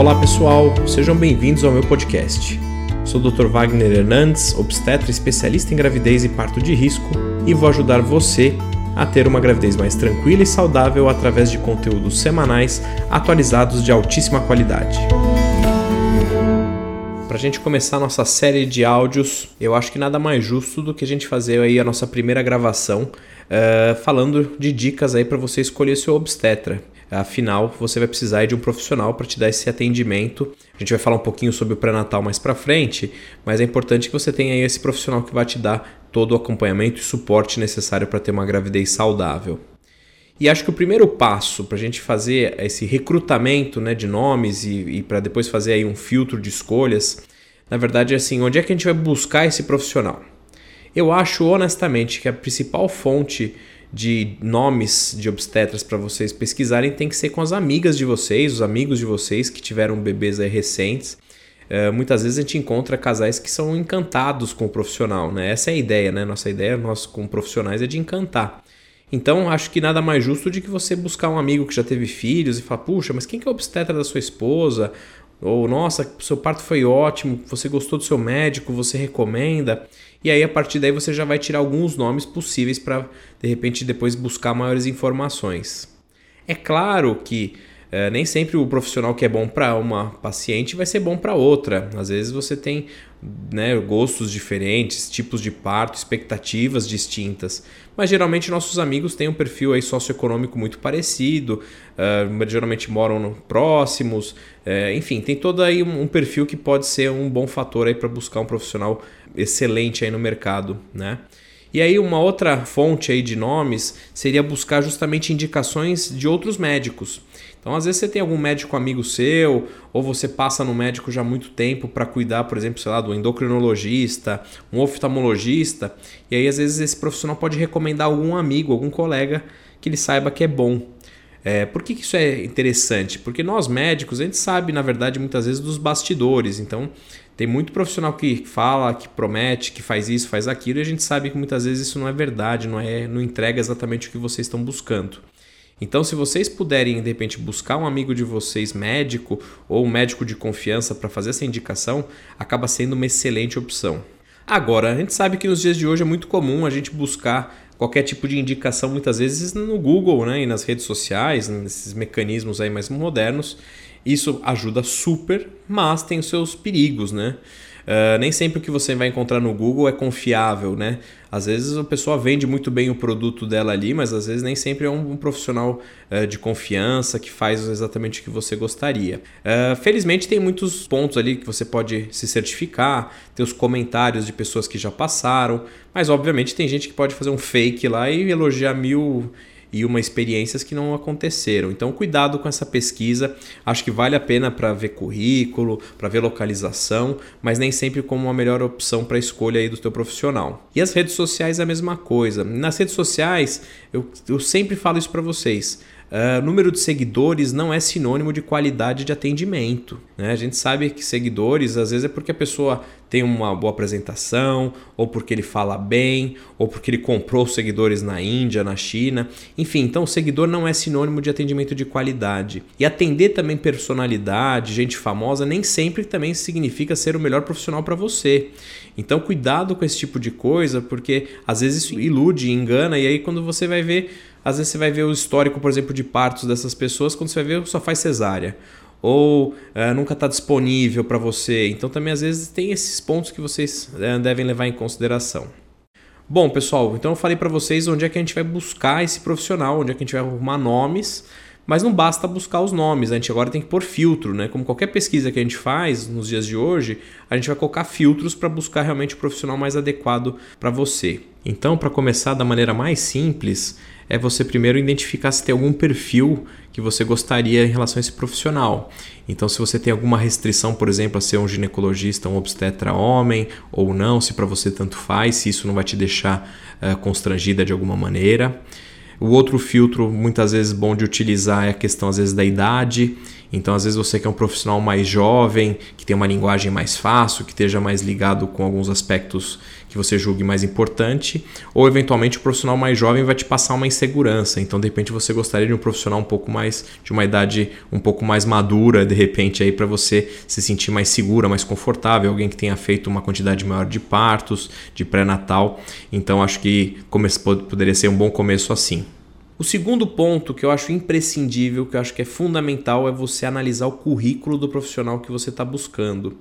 Olá pessoal, sejam bem-vindos ao meu podcast. Sou o Dr. Wagner Hernandes, obstetra especialista em gravidez e parto de risco, e vou ajudar você a ter uma gravidez mais tranquila e saudável através de conteúdos semanais atualizados de altíssima qualidade. Para a gente começar nossa série de áudios, eu acho que nada mais justo do que a gente fazer aí a nossa primeira gravação uh, falando de dicas aí para você escolher seu obstetra. Afinal, você vai precisar de um profissional para te dar esse atendimento. A gente vai falar um pouquinho sobre o pré-natal mais para frente, mas é importante que você tenha esse profissional que vai te dar todo o acompanhamento e suporte necessário para ter uma gravidez saudável. E acho que o primeiro passo para a gente fazer esse recrutamento né, de nomes e, e para depois fazer aí um filtro de escolhas, na verdade é assim, onde é que a gente vai buscar esse profissional? Eu acho honestamente que a principal fonte de nomes de obstetras para vocês pesquisarem tem que ser com as amigas de vocês, os amigos de vocês que tiveram bebês recentes. Uh, muitas vezes a gente encontra casais que são encantados com o profissional, né? Essa é a ideia, né? Nossa ideia nós como profissionais é de encantar. Então acho que nada mais justo de que você buscar um amigo que já teve filhos e falar, puxa, mas quem que é o obstetra da sua esposa? Ou nossa, seu parto foi ótimo, você gostou do seu médico, você recomenda. E aí a partir daí você já vai tirar alguns nomes possíveis para de repente depois buscar maiores informações. É claro que é, nem sempre o profissional que é bom para uma paciente vai ser bom para outra. Às vezes você tem né, gostos diferentes, tipos de parto, expectativas distintas. Mas geralmente nossos amigos têm um perfil aí socioeconômico muito parecido, uh, geralmente moram próximos, uh, enfim, tem todo aí um, um, perfil que pode ser um bom fator aí para buscar um profissional excelente aí no mercado, né? E aí uma outra fonte aí de nomes seria buscar justamente indicações de outros médicos. Então, às vezes você tem algum médico amigo seu, ou você passa no médico já há muito tempo para cuidar, por exemplo, sei lá, do endocrinologista, um oftalmologista, e aí às vezes esse profissional pode recomendar algum amigo, algum colega que ele saiba que é bom. É, por que, que isso é interessante? Porque nós médicos, a gente sabe, na verdade, muitas vezes dos bastidores. Então, tem muito profissional que fala, que promete, que faz isso, faz aquilo, e a gente sabe que muitas vezes isso não é verdade, não é, não entrega exatamente o que vocês estão buscando. Então, se vocês puderem de repente buscar um amigo de vocês médico ou um médico de confiança para fazer essa indicação, acaba sendo uma excelente opção. Agora, a gente sabe que nos dias de hoje é muito comum a gente buscar qualquer tipo de indicação muitas vezes no Google, né, e nas redes sociais, nesses mecanismos aí mais modernos. Isso ajuda super, mas tem os seus perigos, né? Uh, nem sempre o que você vai encontrar no Google é confiável, né? Às vezes a pessoa vende muito bem o produto dela ali, mas às vezes nem sempre é um, um profissional uh, de confiança que faz exatamente o que você gostaria. Uh, felizmente tem muitos pontos ali que você pode se certificar, ter os comentários de pessoas que já passaram, mas obviamente tem gente que pode fazer um fake lá e elogiar mil e uma experiências que não aconteceram. Então, cuidado com essa pesquisa. Acho que vale a pena para ver currículo, para ver localização, mas nem sempre como a melhor opção para a escolha aí do teu profissional. E as redes sociais é a mesma coisa. Nas redes sociais, eu, eu sempre falo isso para vocês. Uh, número de seguidores não é sinônimo de qualidade de atendimento. Né? A gente sabe que seguidores, às vezes, é porque a pessoa tem uma boa apresentação, ou porque ele fala bem, ou porque ele comprou seguidores na Índia, na China. Enfim, então seguidor não é sinônimo de atendimento de qualidade. E atender também personalidade, gente famosa, nem sempre também significa ser o melhor profissional para você. Então, cuidado com esse tipo de coisa, porque às vezes isso ilude, engana, e aí quando você vai ver às vezes você vai ver o histórico, por exemplo, de partos dessas pessoas, quando você vai ver, só faz cesárea. Ou é, nunca está disponível para você. Então também às vezes tem esses pontos que vocês é, devem levar em consideração. Bom, pessoal, então eu falei para vocês onde é que a gente vai buscar esse profissional, onde é que a gente vai arrumar nomes, mas não basta buscar os nomes, a gente agora tem que pôr filtro, né? Como qualquer pesquisa que a gente faz nos dias de hoje, a gente vai colocar filtros para buscar realmente o profissional mais adequado para você. Então, para começar da maneira mais simples, é você primeiro identificar se tem algum perfil que você gostaria em relação a esse profissional. Então, se você tem alguma restrição, por exemplo, a ser um ginecologista, um obstetra homem ou não, se para você tanto faz, se isso não vai te deixar uh, constrangida de alguma maneira. O outro filtro, muitas vezes bom de utilizar, é a questão às vezes da idade. Então, às vezes você quer um profissional mais jovem, que tem uma linguagem mais fácil, que esteja mais ligado com alguns aspectos que você julgue mais importante, ou eventualmente o profissional mais jovem vai te passar uma insegurança. Então, de repente, você gostaria de um profissional um pouco mais de uma idade um pouco mais madura, de repente, aí para você se sentir mais segura, mais confortável, alguém que tenha feito uma quantidade maior de partos, de pré-natal. Então, acho que poderia ser um bom começo assim. O segundo ponto que eu acho imprescindível, que eu acho que é fundamental, é você analisar o currículo do profissional que você está buscando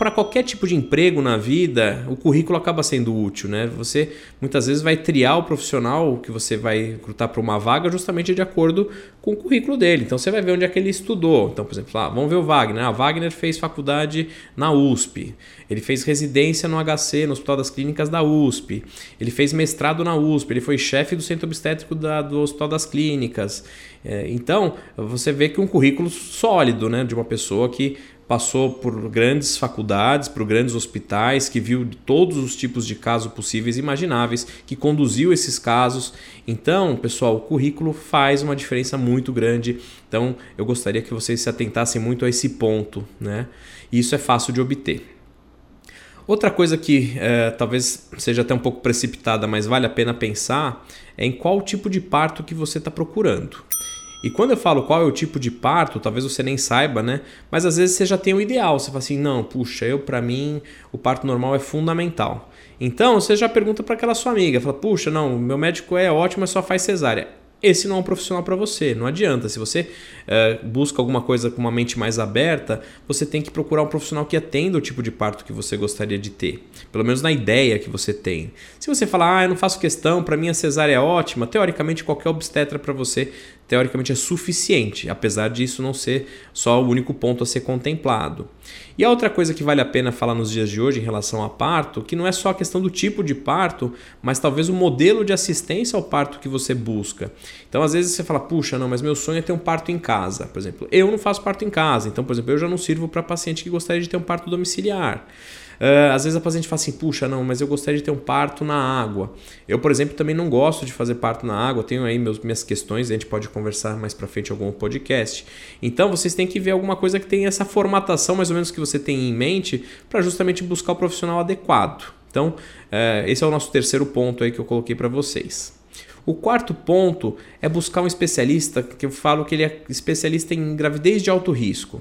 para qualquer tipo de emprego na vida, o currículo acaba sendo útil, né? Você muitas vezes vai triar o profissional que você vai recrutar para uma vaga justamente de acordo com o currículo dele. Então você vai ver onde é que ele estudou. Então, por exemplo, ah, vamos ver o Wagner. Ah, Wagner fez faculdade na USP. Ele fez residência no HC, no Hospital das Clínicas da USP. Ele fez mestrado na USP. Ele foi chefe do centro obstétrico da, do Hospital das Clínicas. É, então, você vê que um currículo sólido, né, de uma pessoa que passou por grandes faculdades, por grandes hospitais, que viu todos os tipos de casos possíveis e imagináveis, que conduziu esses casos. Então, pessoal, o currículo faz uma diferença muito grande. Então, eu gostaria que vocês se atentassem muito a esse ponto, né? Isso é fácil de obter. Outra coisa que é, talvez seja até um pouco precipitada, mas vale a pena pensar, é em qual tipo de parto que você está procurando. E quando eu falo qual é o tipo de parto, talvez você nem saiba, né? Mas às vezes você já tem o ideal. Você fala assim, não, puxa, eu para mim o parto normal é fundamental. Então você já pergunta para aquela sua amiga, fala, puxa, não, meu médico é ótimo, mas só faz cesárea esse não é um profissional para você. Não adianta. Se você uh, busca alguma coisa com uma mente mais aberta, você tem que procurar um profissional que atenda o tipo de parto que você gostaria de ter. Pelo menos na ideia que você tem. Se você falar, ah, eu não faço questão, para mim a cesárea é ótima, teoricamente qualquer obstetra para você, teoricamente é suficiente, apesar disso não ser só o único ponto a ser contemplado. E a outra coisa que vale a pena falar nos dias de hoje em relação a parto, que não é só a questão do tipo de parto, mas talvez o modelo de assistência ao parto que você busca. Então, às vezes você fala, puxa, não, mas meu sonho é ter um parto em casa. Por exemplo, eu não faço parto em casa, então, por exemplo, eu já não sirvo para paciente que gostaria de ter um parto domiciliar. Uh, às vezes a paciente fala assim, puxa, não, mas eu gostaria de ter um parto na água. Eu, por exemplo, também não gosto de fazer parto na água, tenho aí meus, minhas questões, a gente pode conversar mais para frente em algum podcast. Então vocês têm que ver alguma coisa que tenha essa formatação mais ou menos que você tem em mente para justamente buscar o profissional adequado. Então, uh, esse é o nosso terceiro ponto aí que eu coloquei para vocês. O quarto ponto é buscar um especialista, que eu falo que ele é especialista em gravidez de alto risco.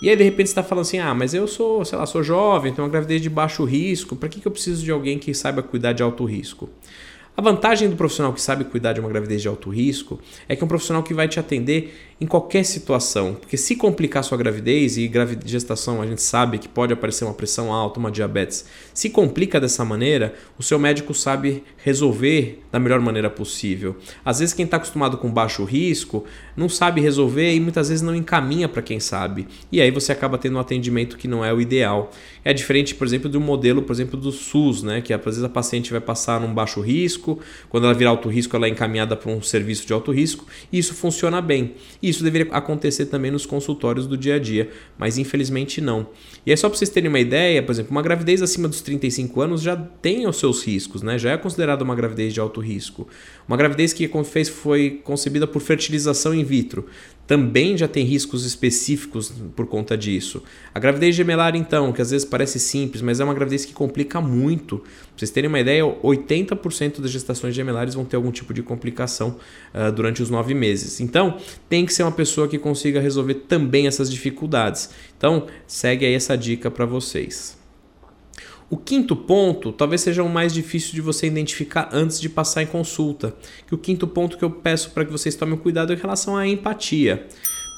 E aí de repente está falando assim, ah, mas eu sou, sei lá, sou jovem, tenho uma gravidez de baixo risco, para que, que eu preciso de alguém que saiba cuidar de alto risco? A vantagem do profissional que sabe cuidar de uma gravidez de alto risco é que é um profissional que vai te atender em qualquer situação. Porque se complicar sua gravidez, e gestação a gente sabe que pode aparecer uma pressão alta, uma diabetes, se complica dessa maneira, o seu médico sabe resolver da melhor maneira possível. Às vezes quem está acostumado com baixo risco não sabe resolver e muitas vezes não encaminha para quem sabe. E aí você acaba tendo um atendimento que não é o ideal. É diferente, por exemplo, do modelo, por exemplo, do SUS, né? que às vezes a paciente vai passar num baixo risco, quando ela virar alto risco ela é encaminhada para um serviço de alto risco e isso funciona bem. E isso deveria acontecer também nos consultórios do dia a dia, mas infelizmente não. E é só para vocês terem uma ideia, por exemplo, uma gravidez acima dos 35 anos já tem os seus riscos, né? Já é considerada uma gravidez de alto risco. Uma gravidez que fez foi concebida por fertilização in vitro também já tem riscos específicos por conta disso. A gravidez gemelar, então, que às vezes parece simples, mas é uma gravidez que complica muito. Pra vocês terem uma ideia, 80% das gestações gemelares vão ter algum tipo de complicação uh, durante os nove meses. Então, tem que ser uma pessoa que consiga resolver também essas dificuldades. Então, segue aí essa dica para vocês. O quinto ponto talvez seja o mais difícil de você identificar antes de passar em consulta. Que o quinto ponto que eu peço para que vocês tomem cuidado é em relação à empatia.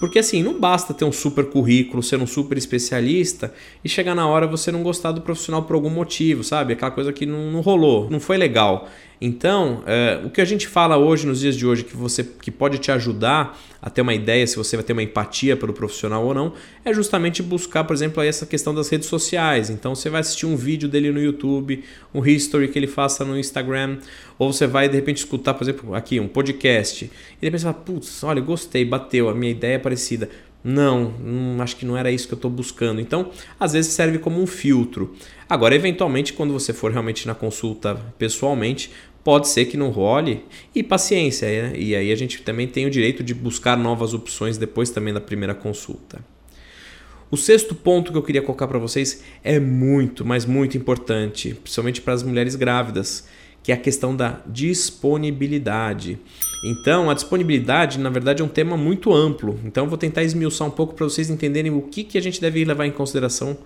Porque assim, não basta ter um super currículo, ser um super especialista e chegar na hora você não gostar do profissional por algum motivo, sabe? Aquela coisa que não, não rolou, não foi legal. Então, é, o que a gente fala hoje, nos dias de hoje, que você que pode te ajudar a ter uma ideia se você vai ter uma empatia pelo profissional ou não, é justamente buscar, por exemplo, essa questão das redes sociais. Então, você vai assistir um vídeo dele no YouTube, um history que ele faça no Instagram, ou você vai de repente escutar, por exemplo, aqui um podcast, e de repente você fala, putz, olha, gostei, bateu, a minha ideia é parecida. Não, não, acho que não era isso que eu estou buscando. Então, às vezes serve como um filtro. Agora, eventualmente, quando você for realmente na consulta pessoalmente, pode ser que não role e paciência. Né? E aí a gente também tem o direito de buscar novas opções depois também da primeira consulta. O sexto ponto que eu queria colocar para vocês é muito, mas muito importante, principalmente para as mulheres grávidas, que é a questão da disponibilidade. Então, a disponibilidade, na verdade, é um tema muito amplo. Então, eu vou tentar esmiuçar um pouco para vocês entenderem o que, que a gente deve levar em consideração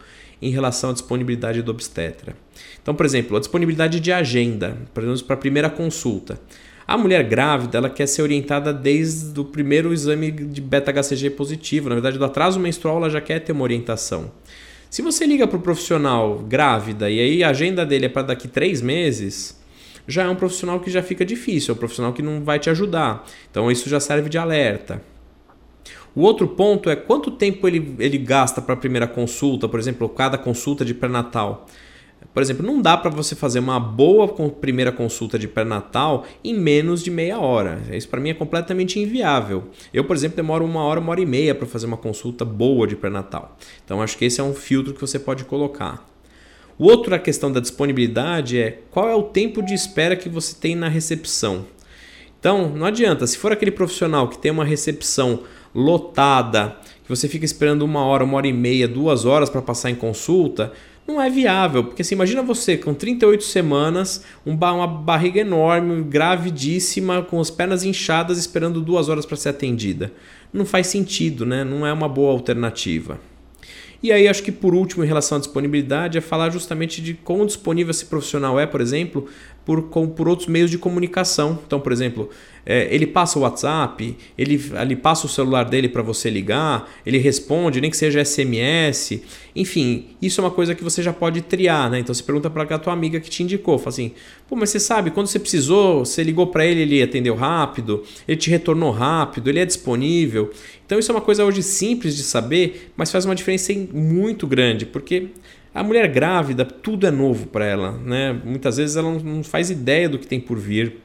em relação à disponibilidade do obstetra. Então, por exemplo, a disponibilidade de agenda, por exemplo, para a primeira consulta. A mulher grávida ela quer ser orientada desde o primeiro exame de beta-HCG positivo. Na verdade, do atraso menstrual ela já quer ter uma orientação. Se você liga para o profissional grávida e aí a agenda dele é para daqui três meses, já é um profissional que já fica difícil, é um profissional que não vai te ajudar. Então isso já serve de alerta. O outro ponto é quanto tempo ele, ele gasta para a primeira consulta, por exemplo, cada consulta de pré-natal. Por exemplo, não dá para você fazer uma boa primeira consulta de pré-natal em menos de meia hora. Isso para mim é completamente inviável. Eu, por exemplo, demoro uma hora, uma hora e meia para fazer uma consulta boa de pré-natal. Então, acho que esse é um filtro que você pode colocar. O outro a questão da disponibilidade é qual é o tempo de espera que você tem na recepção. Então, não adianta, se for aquele profissional que tem uma recepção lotada, que você fica esperando uma hora, uma hora e meia, duas horas para passar em consulta, não é viável, porque assim, imagina você com 38 semanas, uma barriga enorme, gravidíssima, com as pernas inchadas, esperando duas horas para ser atendida. Não faz sentido, né? Não é uma boa alternativa. E aí, acho que por último, em relação à disponibilidade, é falar justamente de quão disponível esse profissional é, por exemplo, por, com, por outros meios de comunicação. Então, por exemplo, é, ele passa o WhatsApp, ele, ele passa o celular dele para você ligar, ele responde, nem que seja SMS. Enfim, isso é uma coisa que você já pode triar, né? Então você pergunta para a tua amiga que te indicou, fala assim: pô, mas você sabe, quando você precisou, você ligou para ele, ele atendeu rápido, ele te retornou rápido, ele é disponível. Então isso é uma coisa hoje simples de saber, mas faz uma diferença muito grande, porque a mulher grávida, tudo é novo para ela, né? Muitas vezes ela não faz ideia do que tem por vir.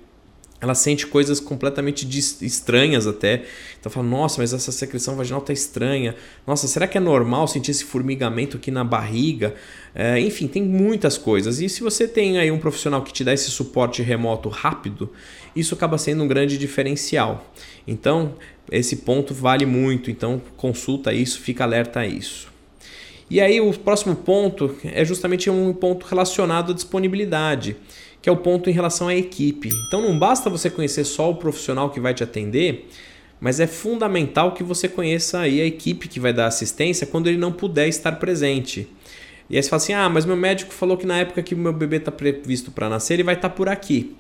Ela sente coisas completamente estranhas até. Então fala, nossa, mas essa secreção vaginal tá estranha. Nossa, será que é normal sentir esse formigamento aqui na barriga? É, enfim, tem muitas coisas. E se você tem aí um profissional que te dá esse suporte remoto rápido, isso acaba sendo um grande diferencial. Então, esse ponto vale muito. Então, consulta isso, fica alerta a isso. E aí o próximo ponto é justamente um ponto relacionado à disponibilidade, que é o ponto em relação à equipe. Então não basta você conhecer só o profissional que vai te atender, mas é fundamental que você conheça aí a equipe que vai dar assistência quando ele não puder estar presente. E aí você fala assim: "Ah, mas meu médico falou que na época que meu bebê está previsto para nascer, ele vai estar tá por aqui".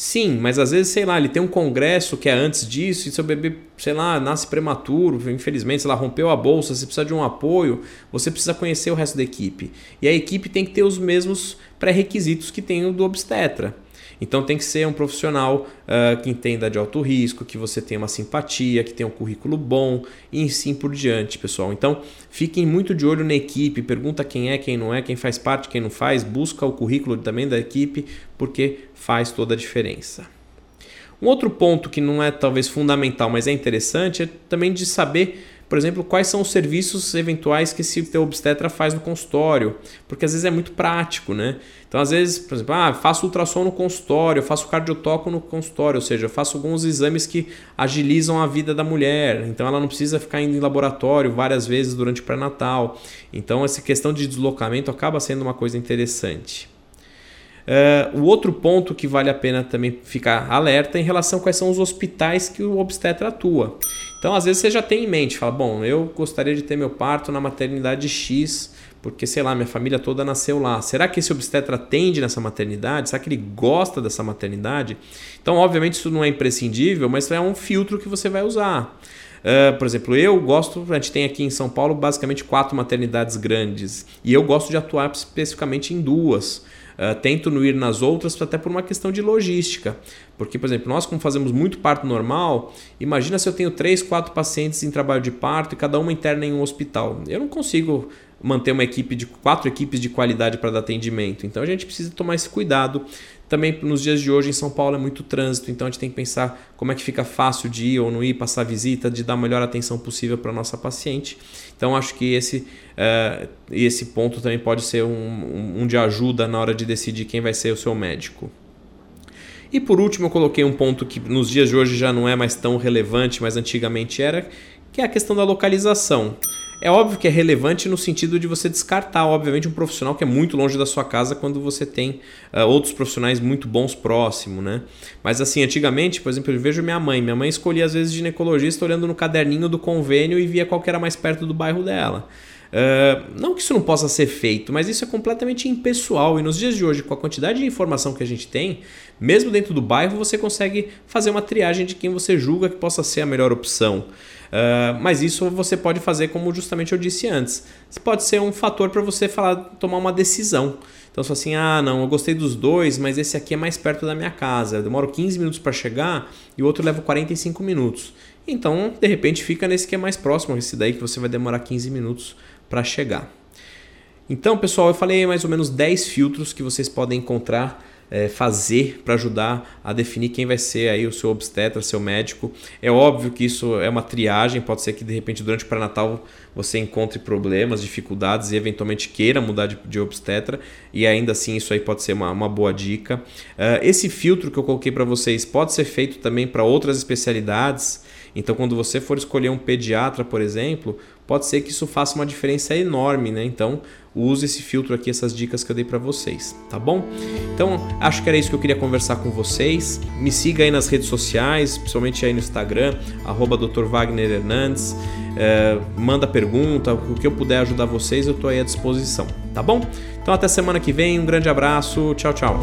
Sim, mas às vezes, sei lá, ele tem um congresso que é antes disso e seu bebê, sei lá, nasce prematuro, infelizmente, sei lá, rompeu a bolsa, você precisa de um apoio, você precisa conhecer o resto da equipe. E a equipe tem que ter os mesmos pré-requisitos que tem o do obstetra. Então tem que ser um profissional uh, que entenda de alto risco, que você tenha uma simpatia, que tenha um currículo bom e assim por diante, pessoal. Então fiquem muito de olho na equipe, pergunta quem é, quem não é, quem faz parte, quem não faz, busca o currículo também da equipe, porque faz toda a diferença. Um outro ponto que não é talvez fundamental, mas é interessante, é também de saber por exemplo, quais são os serviços eventuais que esse teu obstetra faz no consultório, porque às vezes é muito prático, né? Então, às vezes, por exemplo, ah, faço ultrassom no consultório, faço cardiotoco no consultório, ou seja, faço alguns exames que agilizam a vida da mulher, então ela não precisa ficar indo em laboratório várias vezes durante o pré-natal. Então, essa questão de deslocamento acaba sendo uma coisa interessante. Uh, o outro ponto que vale a pena também ficar alerta é em relação a quais são os hospitais que o obstetra atua. Então, às vezes você já tem em mente, fala, bom, eu gostaria de ter meu parto na maternidade X, porque, sei lá, minha família toda nasceu lá. Será que esse obstetra atende nessa maternidade? Será que ele gosta dessa maternidade? Então, obviamente, isso não é imprescindível, mas é um filtro que você vai usar. Uh, por exemplo, eu gosto, a gente tem aqui em São Paulo basicamente quatro maternidades grandes e eu gosto de atuar especificamente em duas. Uh, tento não ir nas outras até por uma questão de logística. Porque, por exemplo, nós como fazemos muito parto normal, imagina se eu tenho três, quatro pacientes em trabalho de parto e cada uma interna em um hospital. Eu não consigo manter uma equipe de quatro equipes de qualidade para dar atendimento. Então a gente precisa tomar esse cuidado. Também nos dias de hoje em São Paulo é muito trânsito, então a gente tem que pensar como é que fica fácil de ir ou não ir, passar visita, de dar a melhor atenção possível para a nossa paciente. Então acho que esse, uh, esse ponto também pode ser um, um de ajuda na hora de decidir quem vai ser o seu médico. E por último, eu coloquei um ponto que nos dias de hoje já não é mais tão relevante, mas antigamente era, que é a questão da localização. É óbvio que é relevante no sentido de você descartar, obviamente, um profissional que é muito longe da sua casa quando você tem uh, outros profissionais muito bons próximo, né? Mas assim, antigamente, por exemplo, eu vejo minha mãe. Minha mãe escolhia às vezes ginecologista olhando no caderninho do convênio e via qual que era mais perto do bairro dela. Uh, não que isso não possa ser feito, mas isso é completamente impessoal. E nos dias de hoje, com a quantidade de informação que a gente tem, mesmo dentro do bairro, você consegue fazer uma triagem de quem você julga que possa ser a melhor opção. Uh, mas isso você pode fazer como justamente eu disse antes. Isso pode ser um fator para você falar, tomar uma decisão. Então, se assim, ah, não, eu gostei dos dois, mas esse aqui é mais perto da minha casa. Eu demoro 15 minutos para chegar e o outro leva 45 minutos. Então, de repente, fica nesse que é mais próximo, esse daí que você vai demorar 15 minutos para chegar. Então, pessoal, eu falei mais ou menos 10 filtros que vocês podem encontrar é, fazer para ajudar a definir quem vai ser aí o seu obstetra, seu médico. É óbvio que isso é uma triagem, pode ser que de repente durante o pré-natal você encontre problemas, dificuldades e eventualmente queira mudar de, de obstetra e ainda assim isso aí pode ser uma, uma boa dica. Uh, esse filtro que eu coloquei para vocês pode ser feito também para outras especialidades. Então, quando você for escolher um pediatra, por exemplo, pode ser que isso faça uma diferença enorme, né? Então, use esse filtro aqui, essas dicas que eu dei para vocês, tá bom? Então, acho que era isso que eu queria conversar com vocês. Me siga aí nas redes sociais, principalmente aí no Instagram, arroba Dr. Wagner Hernandes. É, manda pergunta, o que eu puder ajudar vocês, eu estou aí à disposição, tá bom? Então, até semana que vem, um grande abraço, tchau, tchau.